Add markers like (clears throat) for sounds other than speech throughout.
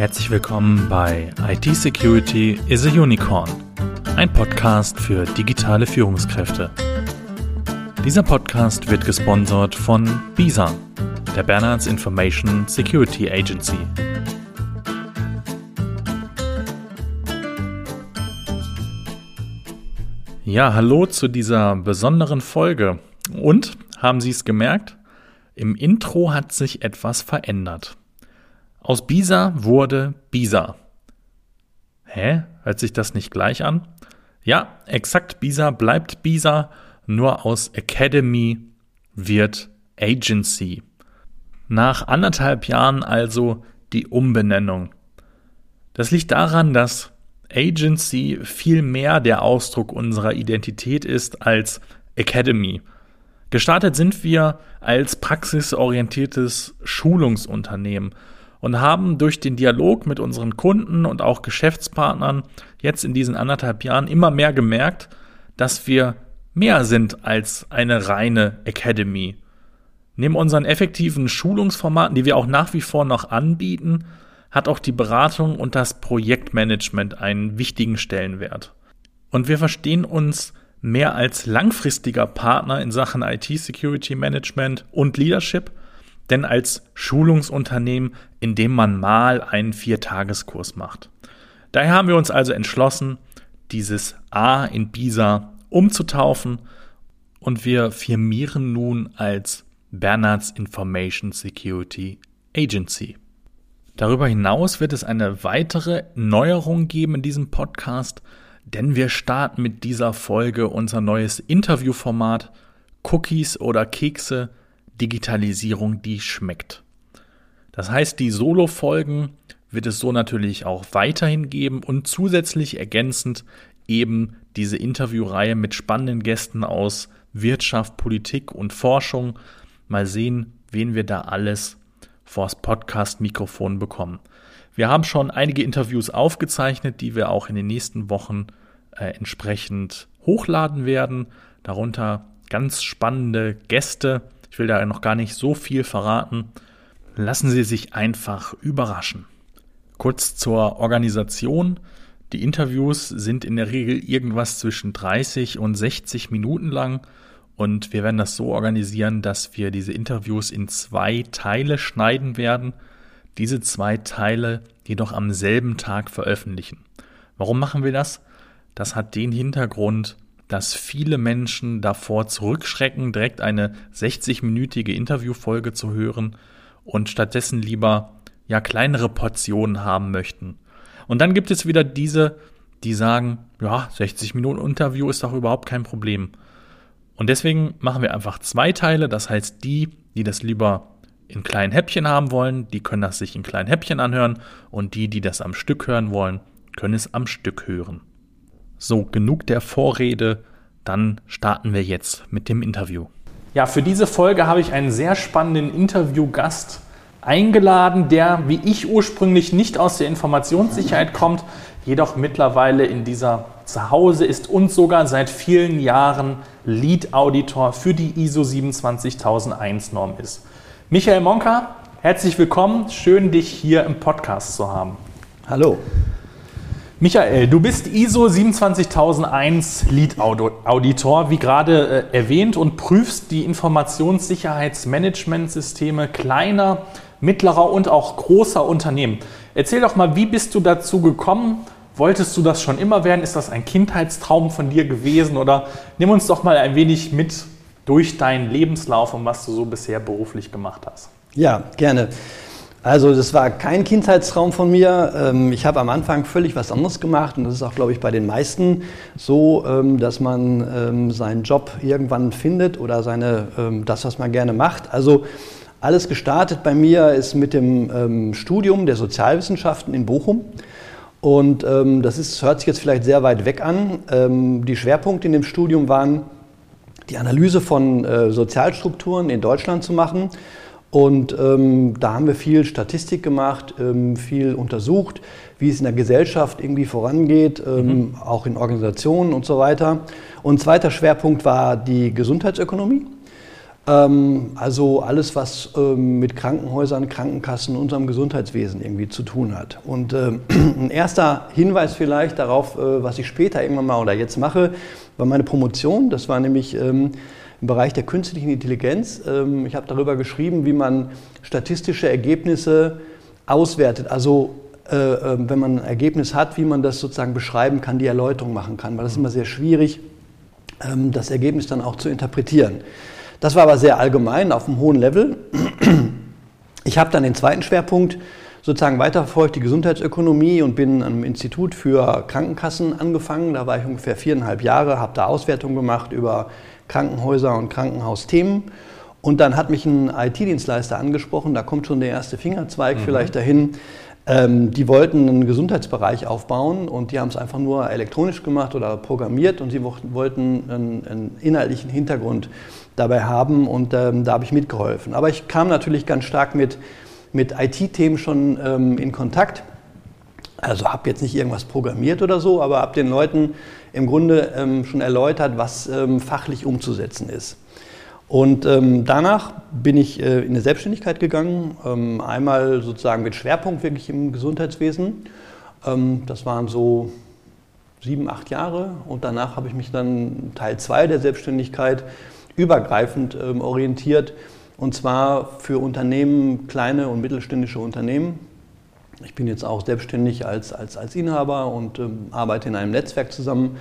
Herzlich willkommen bei IT Security is a Unicorn, ein Podcast für digitale Führungskräfte. Dieser Podcast wird gesponsert von BISA, der Bernards Information Security Agency. Ja, hallo zu dieser besonderen Folge. Und haben Sie es gemerkt? Im Intro hat sich etwas verändert. Aus Bisa wurde Bisa. Hä? Hört sich das nicht gleich an? Ja, exakt Bisa bleibt Bisa, nur aus Academy wird Agency. Nach anderthalb Jahren also die Umbenennung. Das liegt daran, dass Agency viel mehr der Ausdruck unserer Identität ist als Academy. Gestartet sind wir als praxisorientiertes Schulungsunternehmen und haben durch den Dialog mit unseren Kunden und auch Geschäftspartnern jetzt in diesen anderthalb Jahren immer mehr gemerkt, dass wir mehr sind als eine reine Academy. Neben unseren effektiven Schulungsformaten, die wir auch nach wie vor noch anbieten, hat auch die Beratung und das Projektmanagement einen wichtigen Stellenwert. Und wir verstehen uns mehr als langfristiger Partner in Sachen IT-Security Management und Leadership, denn als Schulungsunternehmen, in dem man mal einen Viertageskurs macht. Daher haben wir uns also entschlossen, dieses A in BISA umzutaufen und wir firmieren nun als Bernards Information Security Agency. Darüber hinaus wird es eine weitere Neuerung geben in diesem Podcast, denn wir starten mit dieser Folge unser neues Interviewformat Cookies oder Kekse, Digitalisierung, die schmeckt. Das heißt, die Solo-Folgen wird es so natürlich auch weiterhin geben und zusätzlich ergänzend eben diese Interviewreihe mit spannenden Gästen aus Wirtschaft, Politik und Forschung. Mal sehen, wen wir da alles vors Podcast-Mikrofon bekommen. Wir haben schon einige Interviews aufgezeichnet, die wir auch in den nächsten Wochen äh, entsprechend hochladen werden. Darunter ganz spannende Gäste. Ich will da noch gar nicht so viel verraten. Lassen Sie sich einfach überraschen. Kurz zur Organisation. Die Interviews sind in der Regel irgendwas zwischen 30 und 60 Minuten lang und wir werden das so organisieren, dass wir diese Interviews in zwei Teile schneiden werden, diese zwei Teile jedoch am selben Tag veröffentlichen. Warum machen wir das? Das hat den Hintergrund, dass viele Menschen davor zurückschrecken, direkt eine 60-minütige Interviewfolge zu hören und stattdessen lieber ja kleinere Portionen haben möchten. Und dann gibt es wieder diese, die sagen, ja, 60 Minuten Interview ist doch überhaupt kein Problem. Und deswegen machen wir einfach zwei Teile. Das heißt, die, die das lieber in kleinen Häppchen haben wollen, die können das sich in kleinen Häppchen anhören. Und die, die das am Stück hören wollen, können es am Stück hören. So, genug der Vorrede. Dann starten wir jetzt mit dem Interview. Ja, für diese Folge habe ich einen sehr spannenden Interviewgast eingeladen, der, wie ich ursprünglich, nicht aus der Informationssicherheit kommt, jedoch mittlerweile in dieser Zuhause ist und sogar seit vielen Jahren Lead-Auditor für die ISO 27001-Norm ist. Michael Monka, herzlich willkommen. Schön, dich hier im Podcast zu haben. Hallo. Michael, du bist ISO 27001 Lead-Auditor, wie gerade äh, erwähnt, und prüfst die Informationssicherheitsmanagementsysteme kleiner, mittlerer und auch großer Unternehmen. Erzähl doch mal, wie bist du dazu gekommen? Wolltest du das schon immer werden? Ist das ein Kindheitstraum von dir gewesen? Oder nimm uns doch mal ein wenig mit durch deinen Lebenslauf und was du so bisher beruflich gemacht hast. Ja, gerne. Also das war kein Kindheitstraum von mir. Ähm, ich habe am Anfang völlig was anderes gemacht und das ist auch, glaube ich, bei den meisten so, ähm, dass man ähm, seinen Job irgendwann findet oder seine, das, was man gerne macht. Also alles gestartet bei mir ist mit dem Studium der Sozialwissenschaften in Bochum. Und das ist, hört sich jetzt vielleicht sehr weit weg an. Die Schwerpunkte in dem Studium waren, die Analyse von äh, Sozialstrukturen in Deutschland zu machen. Und ähm, da haben wir viel Statistik gemacht, ähm, viel untersucht, wie es in der Gesellschaft irgendwie vorangeht, ähm, mhm. auch in Organisationen und so weiter. Und zweiter Schwerpunkt war die Gesundheitsökonomie. Ähm, also alles, was ähm, mit Krankenhäusern, Krankenkassen, unserem Gesundheitswesen irgendwie zu tun hat. Und ähm, (clears throat) ein erster Hinweis vielleicht darauf, äh, was ich später irgendwann mal oder jetzt mache, war meine Promotion. Das war nämlich im Bereich der künstlichen Intelligenz. ich habe darüber geschrieben, wie man statistische Ergebnisse auswertet. Also äh, wenn man ein Ergebnis hat, wie man das sozusagen beschreiben kann, die Erläuterung machen kann. Weil das ist immer sehr schwierig, das Ergebnis dann auch zu interpretieren. Das war aber sehr allgemein auf einem hohen Level. Ich habe dann den zweiten Schwerpunkt sozusagen weiterverfolgt, die Gesundheitsökonomie und bin am Institut für Krankenkassen angefangen. Da war ich ungefähr viereinhalb Jahre, habe da Auswertungen gemacht über Krankenhäuser und Krankenhausthemen. Und dann hat mich ein IT-Dienstleister angesprochen, da kommt schon der erste Fingerzweig mhm. vielleicht dahin. Ähm, die wollten einen Gesundheitsbereich aufbauen und die haben es einfach nur elektronisch gemacht oder programmiert und sie wollten einen, einen inhaltlichen Hintergrund dabei haben und ähm, da habe ich mitgeholfen. Aber ich kam natürlich ganz stark mit, mit IT-Themen schon ähm, in Kontakt. Also habe jetzt nicht irgendwas programmiert oder so, aber habe den Leuten im Grunde ähm, schon erläutert, was ähm, fachlich umzusetzen ist. Und ähm, danach bin ich äh, in eine Selbstständigkeit gegangen, ähm, einmal sozusagen mit Schwerpunkt wirklich im Gesundheitswesen. das waren so sieben, acht Jahre und danach habe ich mich dann Teil zwei der Selbstständigkeit übergreifend ähm, orientiert und zwar für Unternehmen, kleine und mittelständische Unternehmen. Ich bin jetzt auch selbstständig als, als, als Inhaber und ähm, arbeite in einem Netzwerk zusammen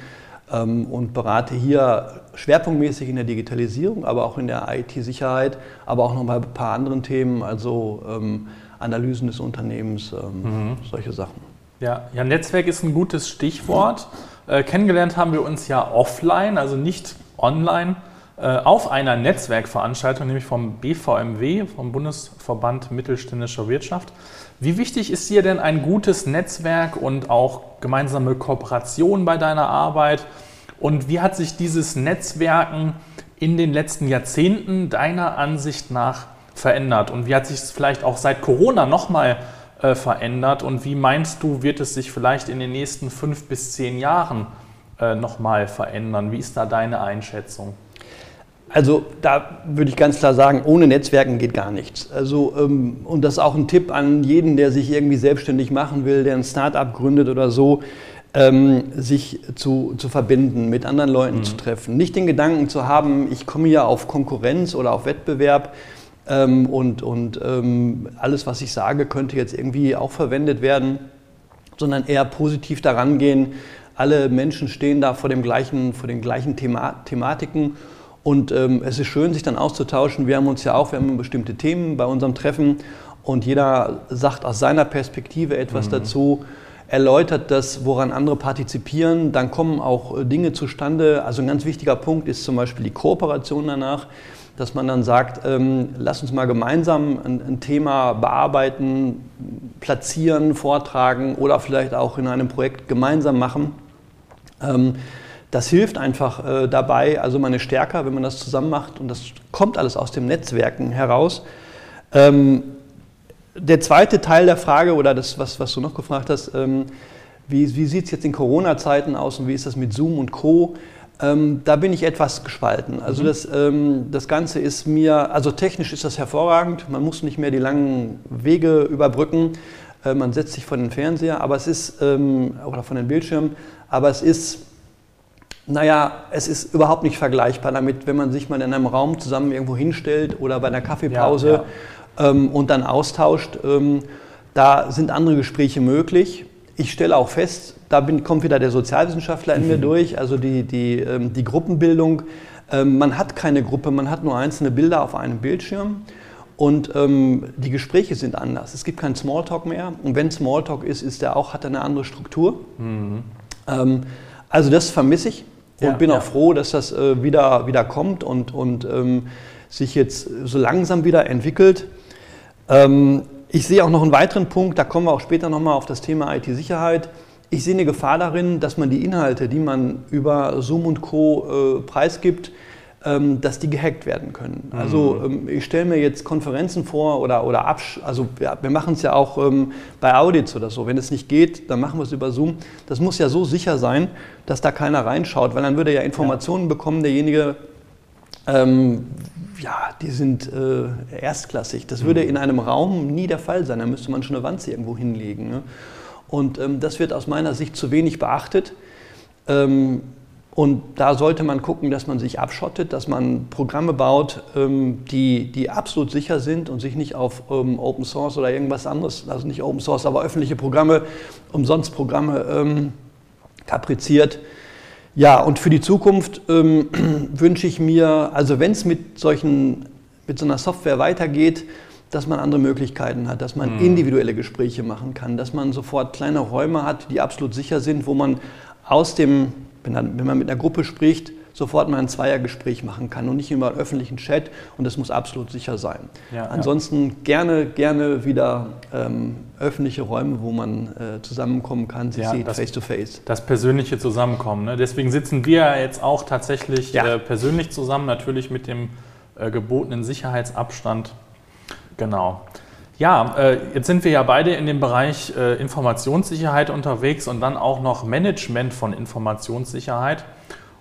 ähm, und berate hier schwerpunktmäßig in der Digitalisierung, aber auch in der IT-Sicherheit, aber auch noch bei ein paar anderen Themen, also ähm, Analysen des Unternehmens, ähm, mhm. solche Sachen. Ja, ja, Netzwerk ist ein gutes Stichwort. Äh, kennengelernt haben wir uns ja offline, also nicht online. Äh, auf einer Netzwerkveranstaltung, nämlich vom BVMW, vom Bundesverband Mittelständischer Wirtschaft. Wie wichtig ist dir denn ein gutes Netzwerk und auch gemeinsame Kooperation bei deiner Arbeit? Und wie hat sich dieses Netzwerken in den letzten Jahrzehnten deiner Ansicht nach verändert? Und wie hat sich es vielleicht auch seit Corona nochmal äh, verändert? Und wie meinst du, wird es sich vielleicht in den nächsten fünf bis zehn Jahren äh, nochmal verändern? Wie ist da deine Einschätzung? Also da würde ich ganz klar sagen, ohne Netzwerken geht gar nichts. Also, ähm, und das ist auch ein Tipp an jeden, der sich irgendwie selbstständig machen will, der ein Start-up gründet oder so, ähm, sich zu, zu verbinden, mit anderen Leuten mhm. zu treffen. Nicht den Gedanken zu haben, ich komme ja auf Konkurrenz oder auf Wettbewerb ähm, und, und ähm, alles, was ich sage, könnte jetzt irgendwie auch verwendet werden, sondern eher positiv daran gehen. Alle Menschen stehen da vor, dem gleichen, vor den gleichen Thema Thematiken und ähm, es ist schön, sich dann auszutauschen. Wir haben uns ja auch, wir haben bestimmte Themen bei unserem Treffen und jeder sagt aus seiner Perspektive etwas mhm. dazu, erläutert das, woran andere partizipieren. Dann kommen auch äh, Dinge zustande. Also ein ganz wichtiger Punkt ist zum Beispiel die Kooperation danach, dass man dann sagt, ähm, lass uns mal gemeinsam ein, ein Thema bearbeiten, platzieren, vortragen oder vielleicht auch in einem Projekt gemeinsam machen. Ähm, das hilft einfach äh, dabei, also man ist stärker, wenn man das zusammen macht und das kommt alles aus dem Netzwerken heraus. Ähm, der zweite Teil der Frage oder das, was, was du noch gefragt hast, ähm, wie, wie sieht es jetzt in Corona-Zeiten aus und wie ist das mit Zoom und Co., ähm, da bin ich etwas gespalten. Also mhm. das, ähm, das Ganze ist mir, also technisch ist das hervorragend, man muss nicht mehr die langen Wege überbrücken, äh, man setzt sich vor den Fernseher, aber es ist, ähm, oder von den Bildschirmen, aber es ist naja, es ist überhaupt nicht vergleichbar damit, wenn man sich mal in einem Raum zusammen irgendwo hinstellt oder bei einer Kaffeepause ja, ja. Ähm, und dann austauscht. Ähm, da sind andere Gespräche möglich. Ich stelle auch fest, da bin, kommt wieder der Sozialwissenschaftler in mhm. mir durch, also die, die, ähm, die Gruppenbildung. Ähm, man hat keine Gruppe, man hat nur einzelne Bilder auf einem Bildschirm. Und ähm, die Gespräche sind anders. Es gibt keinen Smalltalk mehr. Und wenn Smalltalk ist, ist der auch, hat er eine andere Struktur. Mhm. Ähm, also das vermisse ich und ja, bin auch froh, dass das äh, wieder, wieder kommt und, und ähm, sich jetzt so langsam wieder entwickelt. Ähm, ich sehe auch noch einen weiteren Punkt, da kommen wir auch später nochmal auf das Thema IT-Sicherheit. Ich sehe eine Gefahr darin, dass man die Inhalte, die man über Zoom und Co. Äh, preisgibt, dass die gehackt werden können. Also mhm. ähm, ich stelle mir jetzt Konferenzen vor oder, oder Absch also ja, wir machen es ja auch ähm, bei Audits oder so. Wenn es nicht geht, dann machen wir es über Zoom. Das muss ja so sicher sein, dass da keiner reinschaut, weil dann würde ja Informationen ja. bekommen, derjenige, ähm, ja, die sind äh, erstklassig. Das würde in einem Raum nie der Fall sein. Da müsste man schon eine Wand irgendwo hinlegen. Ne? Und ähm, das wird aus meiner Sicht zu wenig beachtet. Und da sollte man gucken, dass man sich abschottet, dass man Programme baut, ähm, die, die absolut sicher sind und sich nicht auf ähm, Open Source oder irgendwas anderes, also nicht Open Source, aber öffentliche Programme, umsonst Programme ähm, kapriziert. Ja, und für die Zukunft (clears throat) wünsche ich mir, also wenn es mit solchen, mit so einer Software weitergeht, dass man andere Möglichkeiten hat, dass man mhm. individuelle Gespräche machen kann, dass man sofort kleine Räume hat, die absolut sicher sind, wo man aus dem, wenn, dann, wenn man mit einer Gruppe spricht, sofort mal ein Zweiergespräch machen kann und nicht immer einen öffentlichen Chat und das muss absolut sicher sein. Ja, Ansonsten ja. gerne, gerne wieder ähm, öffentliche Räume, wo man äh, zusammenkommen kann, sich ja, sieht, face to face. Das persönliche Zusammenkommen. Ne? Deswegen sitzen wir jetzt auch tatsächlich äh, persönlich zusammen, natürlich mit dem äh, gebotenen Sicherheitsabstand. Genau. Ja, äh, jetzt sind wir ja beide in dem Bereich äh, Informationssicherheit unterwegs und dann auch noch Management von Informationssicherheit.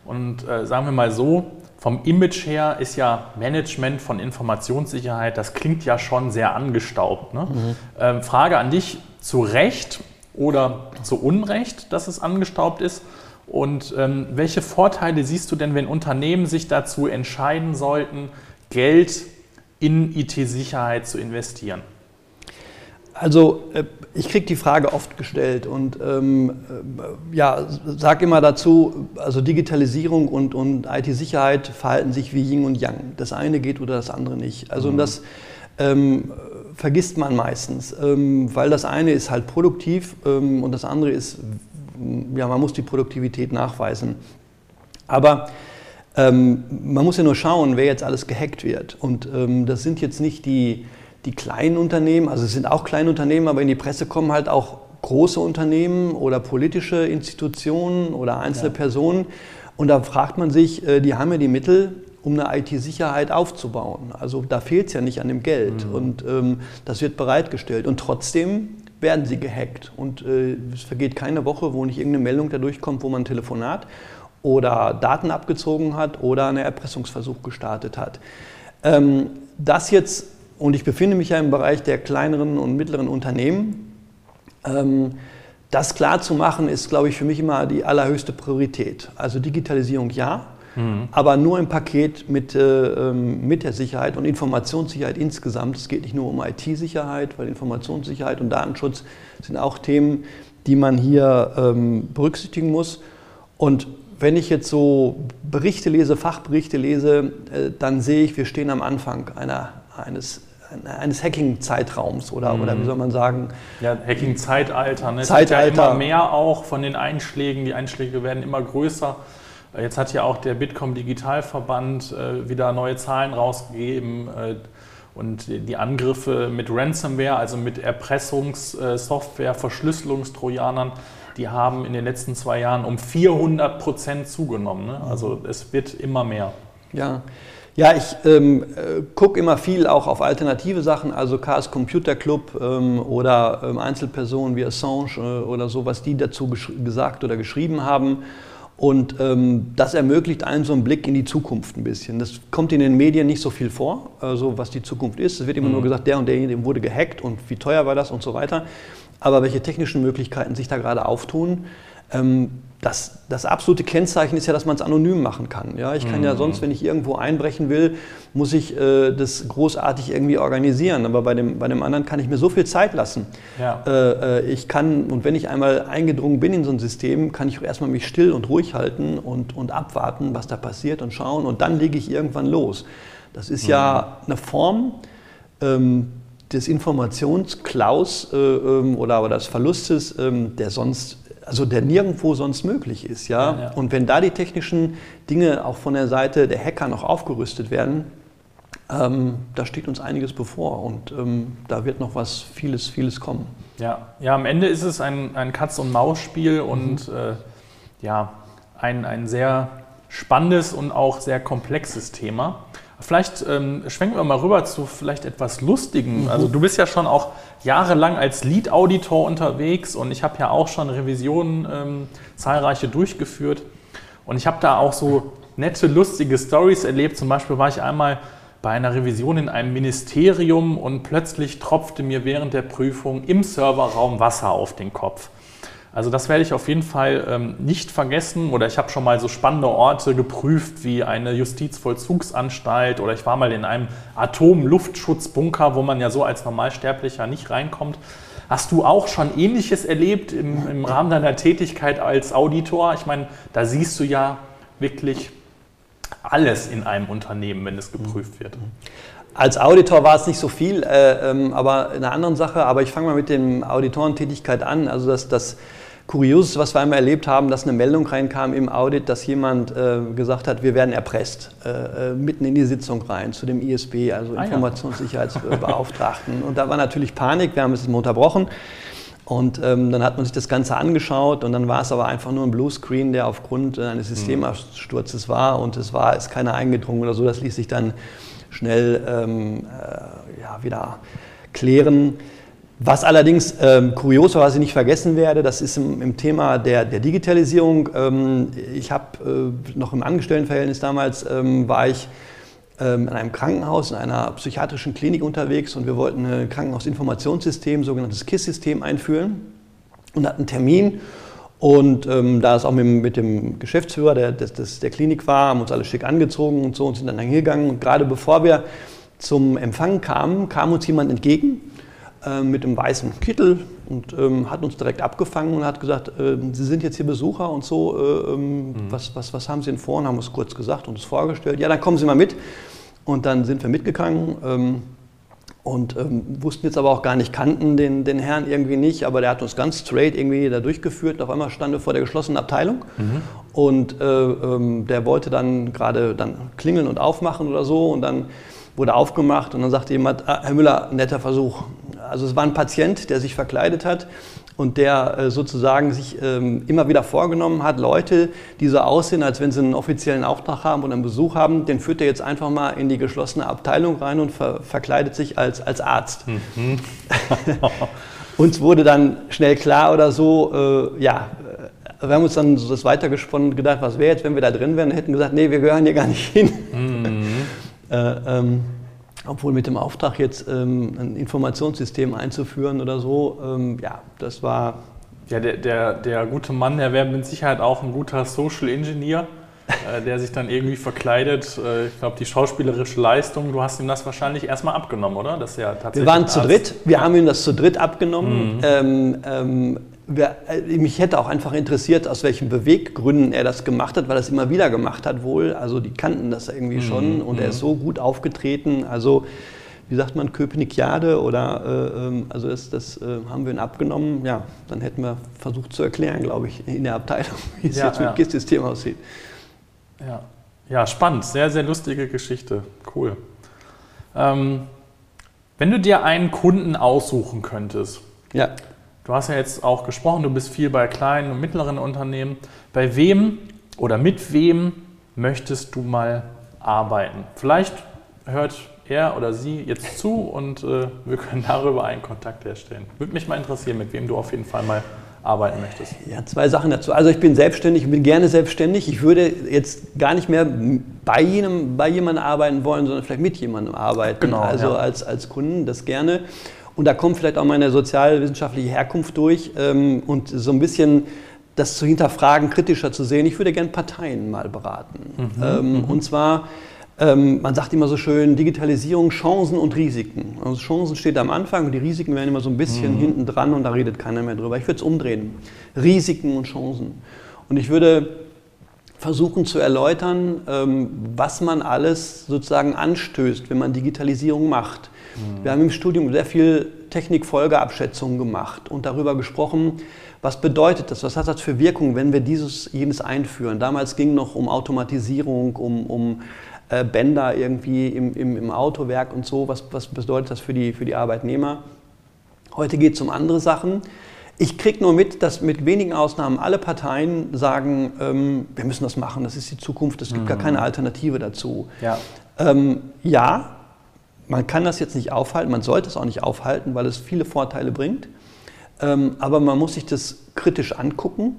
Und äh, sagen wir mal so, vom Image her ist ja Management von Informationssicherheit, das klingt ja schon sehr angestaubt. Ne? Mhm. Ähm, Frage an dich, zu Recht oder zu Unrecht, dass es angestaubt ist? Und ähm, welche Vorteile siehst du denn, wenn Unternehmen sich dazu entscheiden sollten, Geld in IT-Sicherheit zu investieren? Also äh, ich kriege die Frage oft gestellt und ähm, äh, ja, sage immer dazu, also Digitalisierung und, und IT-Sicherheit verhalten sich wie Yin und Yang. Das eine geht oder das andere nicht. Also mhm. und das ähm, vergisst man meistens, ähm, weil das eine ist halt produktiv ähm, und das andere ist, ja, man muss die Produktivität nachweisen. Aber ähm, man muss ja nur schauen, wer jetzt alles gehackt wird. Und ähm, das sind jetzt nicht die die kleinen Unternehmen, also es sind auch kleine Unternehmen, aber in die Presse kommen halt auch große Unternehmen oder politische Institutionen oder einzelne ja. Personen. Und da fragt man sich, äh, die haben ja die Mittel, um eine IT-Sicherheit aufzubauen. Also da fehlt es ja nicht an dem Geld mhm. und ähm, das wird bereitgestellt. Und trotzdem werden sie gehackt. Und äh, es vergeht keine Woche, wo nicht irgendeine Meldung da durchkommt, wo man ein Telefonat oder Daten abgezogen hat oder einen Erpressungsversuch gestartet hat. Ähm, das jetzt und ich befinde mich ja im Bereich der kleineren und mittleren Unternehmen. Ähm, das klar zu machen, ist, glaube ich, für mich immer die allerhöchste Priorität. Also Digitalisierung ja, mhm. aber nur im Paket mit, äh, ähm, mit der Sicherheit und Informationssicherheit insgesamt. Es geht nicht nur um IT-Sicherheit, weil Informationssicherheit und Datenschutz sind auch Themen, die man hier ähm, berücksichtigen muss. Und wenn ich jetzt so Berichte lese, Fachberichte lese, äh, dann sehe ich, wir stehen am Anfang einer, eines eines Hacking-Zeitraums oder, mhm. oder wie mhm. soll man sagen? Ja, Hacking-Zeitalter. Ne? Zeitalter. Es ja immer mehr auch von den Einschlägen. Die Einschläge werden immer größer. Jetzt hat ja auch der Bitkom Digitalverband äh, wieder neue Zahlen rausgegeben. Äh, und die Angriffe mit Ransomware, also mit Erpressungssoftware, Verschlüsselungstrojanern, die haben in den letzten zwei Jahren um 400 Prozent zugenommen. Ne? Also es wird immer mehr. Ja, ja, ich ähm, äh, gucke immer viel auch auf alternative Sachen, also Chaos Computer Club ähm, oder ähm, Einzelpersonen wie Assange äh, oder so, was die dazu gesagt oder geschrieben haben. Und ähm, das ermöglicht einen so einen Blick in die Zukunft ein bisschen. Das kommt in den Medien nicht so viel vor, also was die Zukunft ist. Es wird immer mhm. nur gesagt, der und derjenige wurde gehackt und wie teuer war das und so weiter. Aber welche technischen Möglichkeiten sich da gerade auftun, ähm, das, das, absolute Kennzeichen ist ja, dass man es anonym machen kann. Ja, ich kann mhm. ja sonst, wenn ich irgendwo einbrechen will, muss ich äh, das großartig irgendwie organisieren. Aber bei dem, bei dem anderen kann ich mir so viel Zeit lassen. Ja. Äh, äh ich kann, und wenn ich einmal eingedrungen bin in so ein System, kann ich auch erstmal mich still und ruhig halten und, und abwarten, was da passiert und schauen. Und dann lege ich irgendwann los. Das ist mhm. ja eine Form ähm, des Informationsklaus äh, ähm, oder, oder des Verlustes, ähm, der sonst also der nirgendwo sonst möglich ist. Ja? ja, ja? Und wenn da die technischen Dinge auch von der Seite der Hacker noch aufgerüstet werden, ähm, da steht uns einiges bevor und ähm, da wird noch was, vieles, vieles kommen. Ja, ja am Ende ist es ein, ein Katz-und-Maus-Spiel mhm. und äh, ja, ein, ein sehr spannendes und auch sehr komplexes Thema. Vielleicht ähm, schwenken wir mal rüber zu vielleicht etwas Lustigem. Mhm. Also du bist ja schon auch jahrelang als Lead-Auditor unterwegs und ich habe ja auch schon Revisionen ähm, zahlreiche durchgeführt. Und ich habe da auch so nette, lustige Stories erlebt. Zum Beispiel war ich einmal bei einer Revision in einem Ministerium und plötzlich tropfte mir während der Prüfung im Serverraum Wasser auf den Kopf. Also das werde ich auf jeden Fall ähm, nicht vergessen. Oder ich habe schon mal so spannende Orte geprüft wie eine Justizvollzugsanstalt oder ich war mal in einem Atomluftschutzbunker, wo man ja so als Normalsterblicher nicht reinkommt. Hast du auch schon Ähnliches erlebt im, im Rahmen deiner Tätigkeit als Auditor? Ich meine, da siehst du ja wirklich alles in einem Unternehmen, wenn es geprüft wird. Als Auditor war es nicht so viel, äh, ähm, aber in einer anderen Sache. Aber ich fange mal mit dem Auditorentätigkeit an. Also das, das Kurioses, was wir einmal erlebt haben, dass eine Meldung reinkam im Audit, dass jemand äh, gesagt hat, wir werden erpresst, äh, äh mitten in die Sitzung rein zu dem ISB, also ah, Informationssicherheitsbeauftragten. und da war natürlich Panik, wir haben es unterbrochen. Und ähm, dann hat man sich das Ganze angeschaut und dann war es aber einfach nur ein Bluescreen, der aufgrund äh, eines mhm. Systemabsturzes war und es war ist keiner eingedrungen oder so. Das ließ sich dann schnell ähm, äh, ja, wieder klären. Was allerdings ähm, ich nicht vergessen werde, das ist im, im Thema der, der Digitalisierung. Ähm, ich habe äh, noch im Angestelltenverhältnis damals, ähm, war ich ähm, in einem Krankenhaus, in einer psychiatrischen Klinik unterwegs und wir wollten ein Krankenhausinformationssystem, sogenanntes KISS-System einführen und hatten einen Termin. Und ähm, da es auch mit, mit, dem Geschäftsführer der, des, der Klinik war, haben uns alle schick angezogen und so und sind dann hingegangen. Und gerade bevor wir zum Empfang kamen, kam uns jemand entgegen mit einem weißen Kittel und ähm, hat uns direkt abgefangen und hat gesagt, äh, Sie sind jetzt hier Besucher und so, äh, ähm, mhm. was, was, was haben Sie denn vor? Und haben uns kurz gesagt und uns vorgestellt. Ja, dann kommen Sie mal mit. Und dann sind wir mitgegangen ähm, und ähm, wussten jetzt aber auch gar nicht, kannten den, den Herrn irgendwie nicht, aber der hat uns ganz straight irgendwie da durchgeführt. Auf einmal stand er vor der geschlossenen Abteilung mhm. und äh, ähm, der wollte dann gerade dann klingeln und aufmachen oder so und dann wurde aufgemacht und dann sagte jemand, ah, Herr Müller, netter Versuch. Also es war ein Patient, der sich verkleidet hat und der äh, sozusagen sich ähm, immer wieder vorgenommen hat, Leute, die so aussehen, als wenn sie einen offiziellen Auftrag haben oder einen Besuch haben, den führt er jetzt einfach mal in die geschlossene Abteilung rein und ver verkleidet sich als, als Arzt. Mhm. (laughs) (laughs) Uns wurde dann schnell klar oder so, äh, ja, äh, wir haben uns dann so das weitergesponnen und gedacht, was wäre jetzt, wenn wir da drin wären, hätten gesagt, nee, wir gehören hier gar nicht hin. Mhm. (laughs) äh, ähm, obwohl mit dem Auftrag jetzt ähm, ein Informationssystem einzuführen oder so, ähm, ja, das war. Ja, der, der, der gute Mann, der wäre mit Sicherheit auch ein guter Social Engineer, äh, der sich dann irgendwie verkleidet. Äh, ich glaube, die schauspielerische Leistung, du hast ihm das wahrscheinlich erstmal abgenommen, oder? Das ja tatsächlich wir waren zu dritt, wir haben ihm das zu dritt abgenommen. Mhm. Ähm, ähm äh, mich hätte auch einfach interessiert, aus welchen Beweggründen er das gemacht hat, weil er es immer wieder gemacht hat wohl. Also die kannten das irgendwie mhm. schon und mhm. er ist so gut aufgetreten. Also wie sagt man, Köpenikiade oder äh, ähm, also das, das äh, haben wir ihn abgenommen. Ja, dann hätten wir versucht zu erklären, glaube ich, in der Abteilung, (laughs) wie es ja, jetzt ja. mit GIS-System aussieht. Ja. ja, spannend, sehr, sehr lustige Geschichte. Cool. Ähm, wenn du dir einen Kunden aussuchen könntest, ja. Du hast ja jetzt auch gesprochen, du bist viel bei kleinen und mittleren Unternehmen. Bei wem oder mit wem möchtest du mal arbeiten? Vielleicht hört er oder sie jetzt zu und äh, wir können darüber einen Kontakt herstellen. Würde mich mal interessieren, mit wem du auf jeden Fall mal arbeiten möchtest. Ja, zwei Sachen dazu. Also ich bin selbstständig, ich bin gerne selbstständig. Ich würde jetzt gar nicht mehr bei, jenem, bei jemandem arbeiten wollen, sondern vielleicht mit jemandem arbeiten. Genau, also ja. als, als Kunden das gerne. Und da kommt vielleicht auch meine sozialwissenschaftliche Herkunft durch ähm, und so ein bisschen das zu hinterfragen, kritischer zu sehen. Ich würde gerne Parteien mal beraten. Mhm, ähm, mhm. und zwar, ähm, man sagt immer so schön, Digitalisierung, Chancen und Risiken. Also Chancen steht am Anfang und die Risiken werden immer so ein bisschen mhm. hinten dran und da redet keiner mehr drüber. Ich würde es umdrehen. Risiken und Chancen. Und ich würde versuchen zu erläutern, ähm, was man alles sozusagen anstößt, wenn man Digitalisierung macht. Wir haben im Studium sehr viel Technikfolgeabschätzungen gemacht und darüber gesprochen, was bedeutet das, was hat das für Wirkung, wenn wir dieses, jenes einführen. Damals ging es noch um Automatisierung, um, um äh, Bänder irgendwie im, im, im, Autowerk und so, was, was bedeutet das für die, für die Arbeitnehmer. Heute geht es um andere Sachen. Ich kriege nur mit, dass mit wenigen Ausnahmen alle Parteien sagen, ähm, wir müssen das machen, das ist die Zukunft, es gibt mhm. gar keine Alternative dazu. Ja. Ähm, ja, man kann das jetzt nicht aufhalten, man sollte es auch nicht aufhalten, weil es viele Vorteile bringt. Ähm, aber man muss sich das kritisch angucken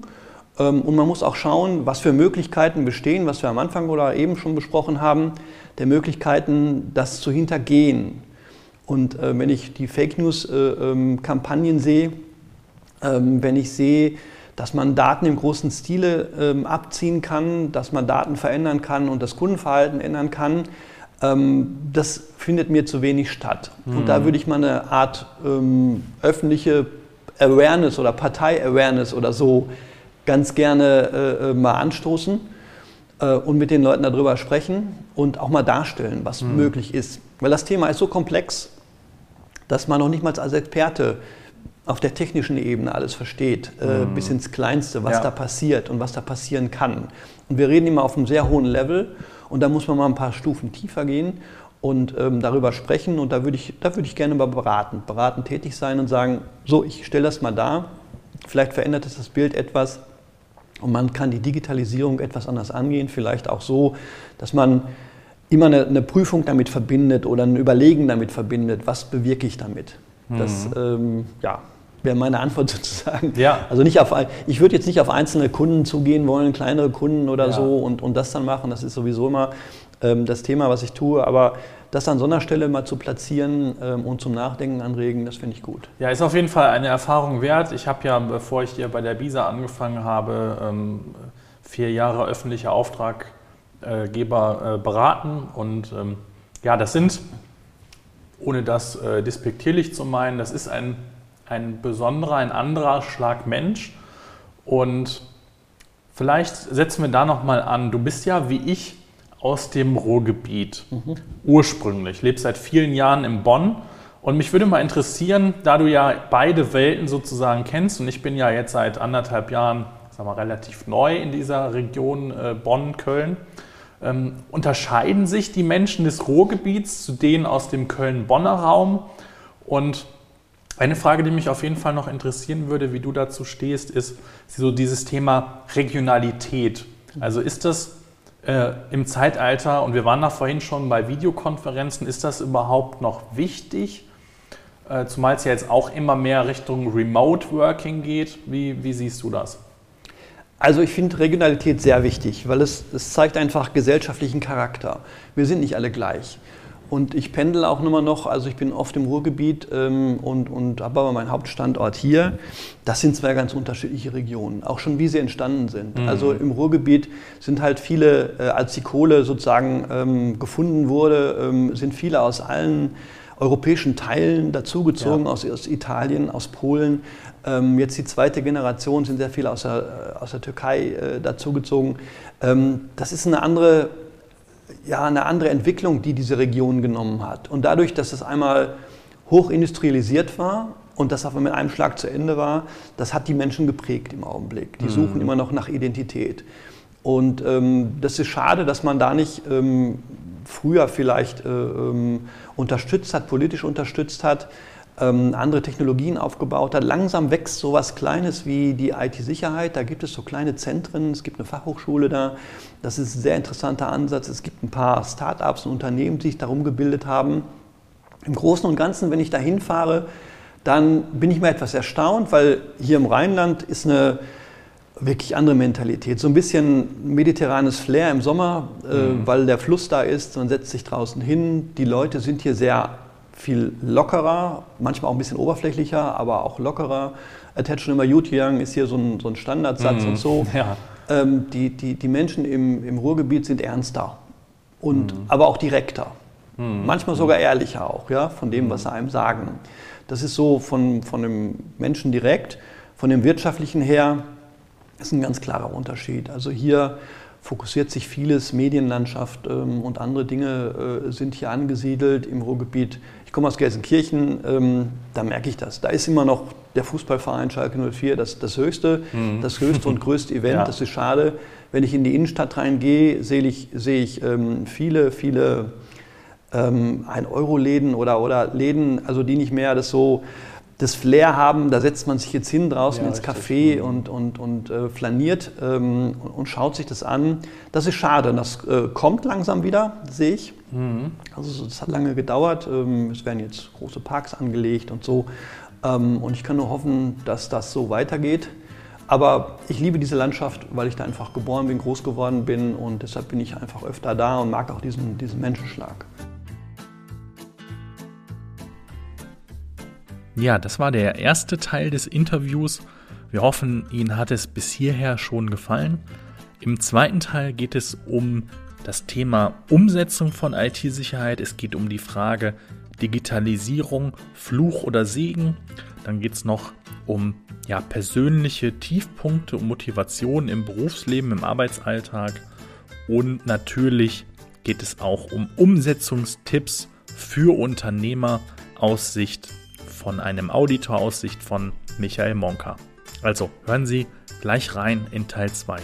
Ähm, und man muss auch schauen, was für Möglichkeiten bestehen, was wir am Anfang oder eben schon besprochen haben, der Möglichkeiten, das zu hintergehen. Und äh, wenn ich die Fake News-Kampagnen äh, ähm, sehe, wenn ich sehe, dass man Daten im großen Stile abziehen kann, dass man Daten verändern kann und das Kundenverhalten ändern kann, ähm, das findet mir zu wenig statt. Mhm. Und da mhm. würde ich mal eine Art ähm, öffentliche Awareness oder Partei-Awareness oder so ganz gerne äh, äh, mal anstoßen äh, und mit den Leuten darüber sprechen und auch mal darstellen, was mhm. möglich ist. Weil das Thema ist so komplex, dass man noch nicht mal als Experte auf der technischen Ebene alles versteht, äh, mhm. bis ins Kleinste, was ja. da passiert und was da passieren kann. Und wir reden immer auf einem sehr hohen Level und da muss man mal ein paar Stufen tiefer gehen und ähm, darüber sprechen und da würde ich, da würd ich gerne mal beraten, beraten tätig sein und sagen, so, ich stelle das mal da, vielleicht verändert es das Bild etwas und man kann die Digitalisierung etwas anders angehen, vielleicht auch so, dass man immer eine, eine Prüfung damit verbindet oder ein Überlegen damit verbindet, was bewirke ich damit. Das, mhm. ähm, ja, wäre meine Antwort (laughs) sozusagen. Ja. Also nicht auf, ich würde jetzt nicht auf einzelne Kunden zugehen wollen, kleinere Kunden oder ja. so und, und das dann machen. Das ist sowieso immer ähm, das Thema, was ich tue. Aber das an so einer Stelle mal zu platzieren ähm, und zum Nachdenken anregen, das finde ich gut. Ja, ist auf jeden Fall eine Erfahrung wert. Ich habe ja, bevor ich hier bei der BISA angefangen habe, ähm, vier Jahre öffentlicher Auftraggeber äh, beraten. Und ähm, ja, das sind, ohne das äh, despektierlich zu meinen, das ist ein ein besonderer, ein anderer Schlag Mensch. Und vielleicht setzen wir da nochmal an. Du bist ja wie ich aus dem Ruhrgebiet mhm. ursprünglich, lebst seit vielen Jahren in Bonn. Und mich würde mal interessieren, da du ja beide Welten sozusagen kennst, und ich bin ja jetzt seit anderthalb Jahren sagen wir, relativ neu in dieser Region äh, Bonn-Köln, ähm, unterscheiden sich die Menschen des Ruhrgebiets zu denen aus dem Köln-Bonner Raum? Und eine Frage, die mich auf jeden Fall noch interessieren würde, wie du dazu stehst, ist so dieses Thema Regionalität. Also ist das äh, im Zeitalter, und wir waren da vorhin schon bei Videokonferenzen, ist das überhaupt noch wichtig? Äh, zumal es ja jetzt auch immer mehr Richtung Remote Working geht. Wie, wie siehst du das? Also ich finde Regionalität sehr wichtig, weil es, es zeigt einfach gesellschaftlichen Charakter. Wir sind nicht alle gleich. Und ich pendel auch immer noch, also ich bin oft im Ruhrgebiet ähm, und, und habe aber meinen Hauptstandort hier. Das sind zwei ganz unterschiedliche Regionen, auch schon wie sie entstanden sind. Mhm. Also im Ruhrgebiet sind halt viele, äh, als die Kohle sozusagen ähm, gefunden wurde, ähm, sind viele aus allen europäischen Teilen dazugezogen, ja. aus, aus, Italien, aus Polen. Ähm, jetzt die zweite Generation sind sehr viele aus der, aus der Türkei äh, dazugezogen. Ähm, das ist eine andere ja, eine andere Entwicklung, die diese Region genommen hat. Und dadurch, dass es einmal hochindustrialisiert war und das aber mit einem Schlag zu Ende war, das hat die Menschen geprägt im Augenblick. Die mhm. suchen immer noch nach Identität. Und ähm, das ist schade, dass man da nicht ähm, früher vielleicht äh, ähm, unterstützt hat, politisch unterstützt hat, ähm, andere Technologien aufgebaut hat. Langsam wächst so was Kleines wie die IT-Sicherheit. Da gibt es so kleine Zentren, es gibt eine Fachhochschule da. Das ist ein sehr interessanter Ansatz. Es gibt ein paar Start-ups und Unternehmen, die sich darum gebildet haben. Im Großen und Ganzen, wenn ich da hinfahre, dann bin ich mir etwas erstaunt, weil hier im Rheinland ist eine wirklich andere Mentalität. So ein bisschen mediterranes Flair im Sommer, äh, mhm. weil der Fluss da ist, man setzt sich draußen hin. Die Leute sind hier sehr viel lockerer, manchmal auch ein bisschen oberflächlicher, aber auch lockerer. Attention immer Youtiang ist hier so ein, so ein Standardsatz mhm. und so. Ja. Ähm, die, die, die Menschen im, im Ruhrgebiet sind ernster und mhm. aber auch direkter. Mhm. Manchmal sogar ehrlicher auch, ja, von dem, was sie einem sagen. Das ist so von, von dem Menschen direkt, von dem Wirtschaftlichen her ist ein ganz klarer Unterschied. Also hier fokussiert sich vieles, Medienlandschaft ähm, und andere Dinge äh, sind hier angesiedelt im Ruhrgebiet. Ich komme aus Gelsenkirchen, ähm, da merke ich das. Da ist immer noch der Fußballverein Schalke 04 das, das höchste, mhm. das höchste und (laughs) größte Event. Ja. Das ist schade. Wenn ich in die Innenstadt reingehe, sehe ich, sehe ich ähm, viele, viele ähm, 1-Euro-Läden oder, oder Läden, also die nicht mehr das so das Flair haben, da setzt man sich jetzt hin draußen ja, ins Café mhm. und, und, und äh, flaniert ähm, und, und, schaut sich das an. Das ist schade. Das äh, kommt langsam wieder, sehe ich. Mhm. Also das hat lange gedauert. Ähm, es werden jetzt große Parks angelegt und so. Ähm, und ich kann nur hoffen, dass das so weitergeht. Aber ich liebe diese Landschaft, weil ich da einfach geboren bin, groß geworden bin und deshalb bin ich einfach öfter da und mag auch diesen, diesen Menschenschlag. Ja, das war der erste Teil des Interviews. Wir hoffen, Ihnen hat es bis hierher schon gefallen. Im zweiten Teil geht es um das Thema Umsetzung von IT-Sicherheit. Es geht um die Frage Digitalisierung, Fluch oder Segen. Dann geht es noch um ja, persönliche Tiefpunkte und Motivationen im Berufsleben, im Arbeitsalltag. Und natürlich geht es auch um Umsetzungstipps für Unternehmer aus Sicht von einem Auditor, aus Sicht von Michael Monka. Also hören Sie gleich rein in Teil 2.